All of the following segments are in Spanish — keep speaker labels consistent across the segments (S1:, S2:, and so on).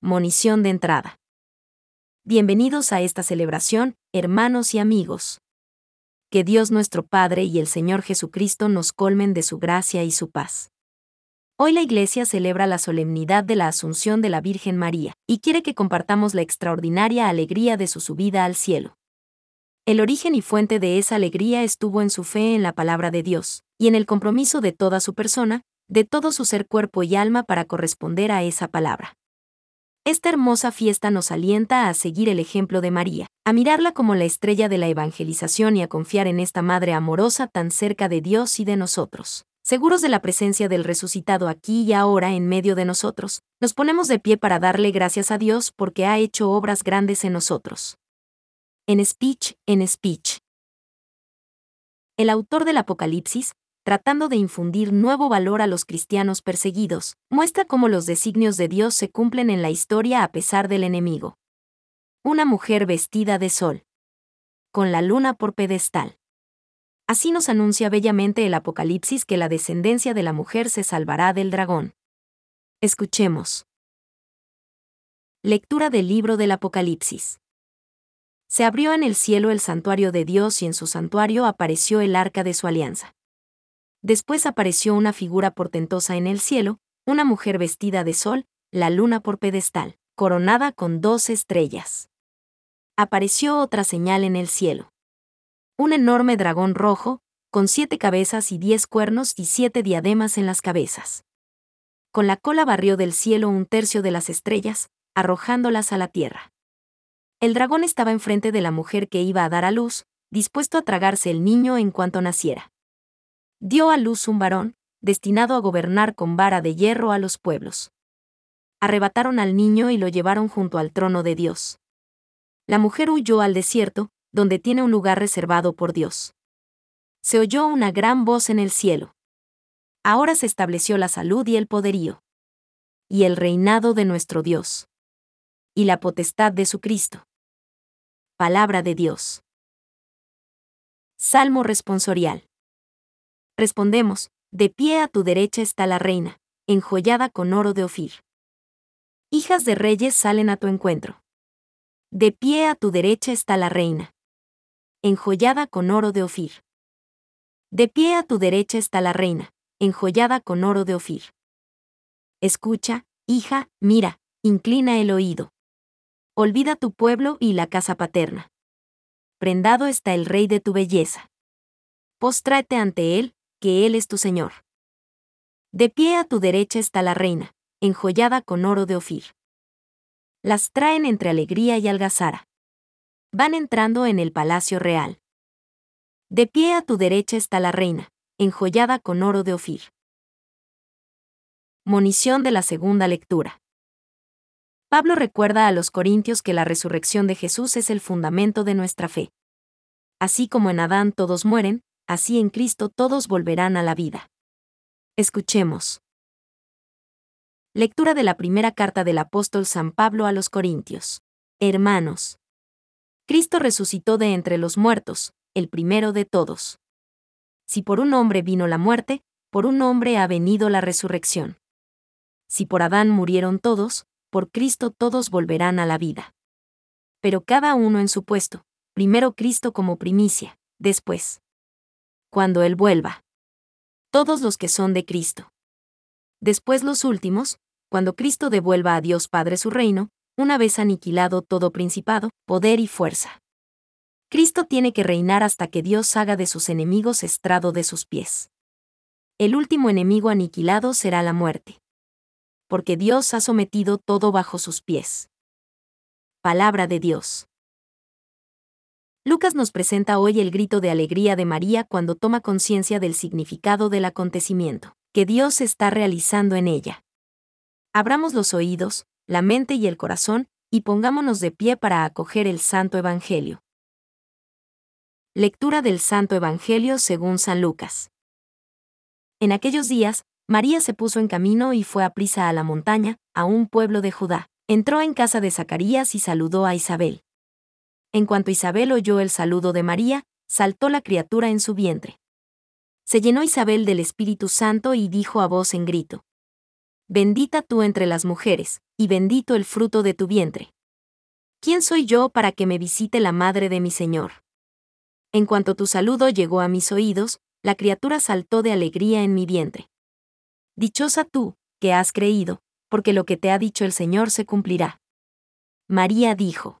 S1: Monición de entrada. Bienvenidos a esta celebración, hermanos y amigos. Que Dios nuestro Padre y el Señor Jesucristo nos colmen de su gracia y su paz. Hoy la Iglesia celebra la solemnidad de la Asunción de la Virgen María y quiere que compartamos la extraordinaria alegría de su subida al cielo. El origen y fuente de esa alegría estuvo en su fe en la palabra de Dios, y en el compromiso de toda su persona, de todo su ser cuerpo y alma para corresponder a esa palabra. Esta hermosa fiesta nos alienta a seguir el ejemplo de María, a mirarla como la estrella de la evangelización y a confiar en esta Madre amorosa tan cerca de Dios y de nosotros. Seguros de la presencia del resucitado aquí y ahora en medio de nosotros, nos ponemos de pie para darle gracias a Dios porque ha hecho obras grandes en nosotros. En speech, en speech. El autor del Apocalipsis, tratando de infundir nuevo valor a los cristianos perseguidos, muestra cómo los designios de Dios se cumplen en la historia a pesar del enemigo. Una mujer vestida de sol. Con la luna por pedestal. Así nos anuncia bellamente el Apocalipsis que la descendencia de la mujer se salvará del dragón. Escuchemos. Lectura del libro del Apocalipsis. Se abrió en el cielo el santuario de Dios y en su santuario apareció el arca de su alianza. Después apareció una figura portentosa en el cielo, una mujer vestida de sol, la luna por pedestal, coronada con dos estrellas. Apareció otra señal en el cielo. Un enorme dragón rojo, con siete cabezas y diez cuernos y siete diademas en las cabezas. Con la cola barrió del cielo un tercio de las estrellas, arrojándolas a la tierra. El dragón estaba enfrente de la mujer que iba a dar a luz, dispuesto a tragarse el niño en cuanto naciera dio a luz un varón, destinado a gobernar con vara de hierro a los pueblos. Arrebataron al niño y lo llevaron junto al trono de Dios. La mujer huyó al desierto, donde tiene un lugar reservado por Dios. Se oyó una gran voz en el cielo. Ahora se estableció la salud y el poderío. Y el reinado de nuestro Dios. Y la potestad de su Cristo. Palabra de Dios. Salmo responsorial. Respondemos, de pie a tu derecha está la reina, enjollada con oro de Ofir. Hijas de reyes salen a tu encuentro. De pie a tu derecha está la reina, enjollada con oro de Ofir. De pie a tu derecha está la reina, enjollada con oro de Ofir. Escucha, hija, mira, inclina el oído. Olvida tu pueblo y la casa paterna. Prendado está el rey de tu belleza. Póstrate ante él, que Él es tu Señor. De pie a tu derecha está la reina, enjollada con oro de Ofir. Las traen entre alegría y algazara. Van entrando en el palacio real. De pie a tu derecha está la reina, enjollada con oro de Ofir. Monición de la segunda lectura. Pablo recuerda a los corintios que la resurrección de Jesús es el fundamento de nuestra fe. Así como en Adán todos mueren, así en Cristo todos volverán a la vida. Escuchemos. Lectura de la primera carta del apóstol San Pablo a los Corintios. Hermanos. Cristo resucitó de entre los muertos, el primero de todos. Si por un hombre vino la muerte, por un hombre ha venido la resurrección. Si por Adán murieron todos, por Cristo todos volverán a la vida. Pero cada uno en su puesto, primero Cristo como primicia, después, cuando Él vuelva. Todos los que son de Cristo. Después los últimos, cuando Cristo devuelva a Dios Padre su reino, una vez aniquilado todo principado, poder y fuerza. Cristo tiene que reinar hasta que Dios haga de sus enemigos estrado de sus pies. El último enemigo aniquilado será la muerte. Porque Dios ha sometido todo bajo sus pies. Palabra de Dios. Lucas nos presenta hoy el grito de alegría de María cuando toma conciencia del significado del acontecimiento que Dios está realizando en ella. Abramos los oídos, la mente y el corazón, y pongámonos de pie para acoger el Santo Evangelio. Lectura del Santo Evangelio según San Lucas. En aquellos días, María se puso en camino y fue a prisa a la montaña, a un pueblo de Judá. Entró en casa de Zacarías y saludó a Isabel. En cuanto Isabel oyó el saludo de María, saltó la criatura en su vientre. Se llenó Isabel del Espíritu Santo y dijo a voz en grito. Bendita tú entre las mujeres, y bendito el fruto de tu vientre. ¿Quién soy yo para que me visite la madre de mi Señor? En cuanto tu saludo llegó a mis oídos, la criatura saltó de alegría en mi vientre. Dichosa tú, que has creído, porque lo que te ha dicho el Señor se cumplirá. María dijo.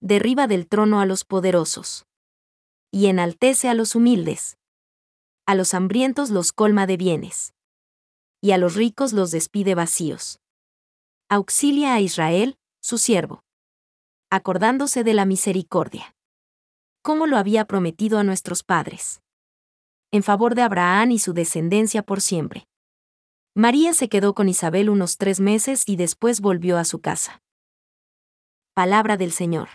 S1: Derriba del trono a los poderosos y enaltece a los humildes. A los hambrientos los colma de bienes. Y a los ricos los despide vacíos. Auxilia a Israel, su siervo. Acordándose de la misericordia. Como lo había prometido a nuestros padres. En favor de Abraham y su descendencia por siempre. María se quedó con Isabel unos tres meses y después volvió a su casa. Palabra del Señor.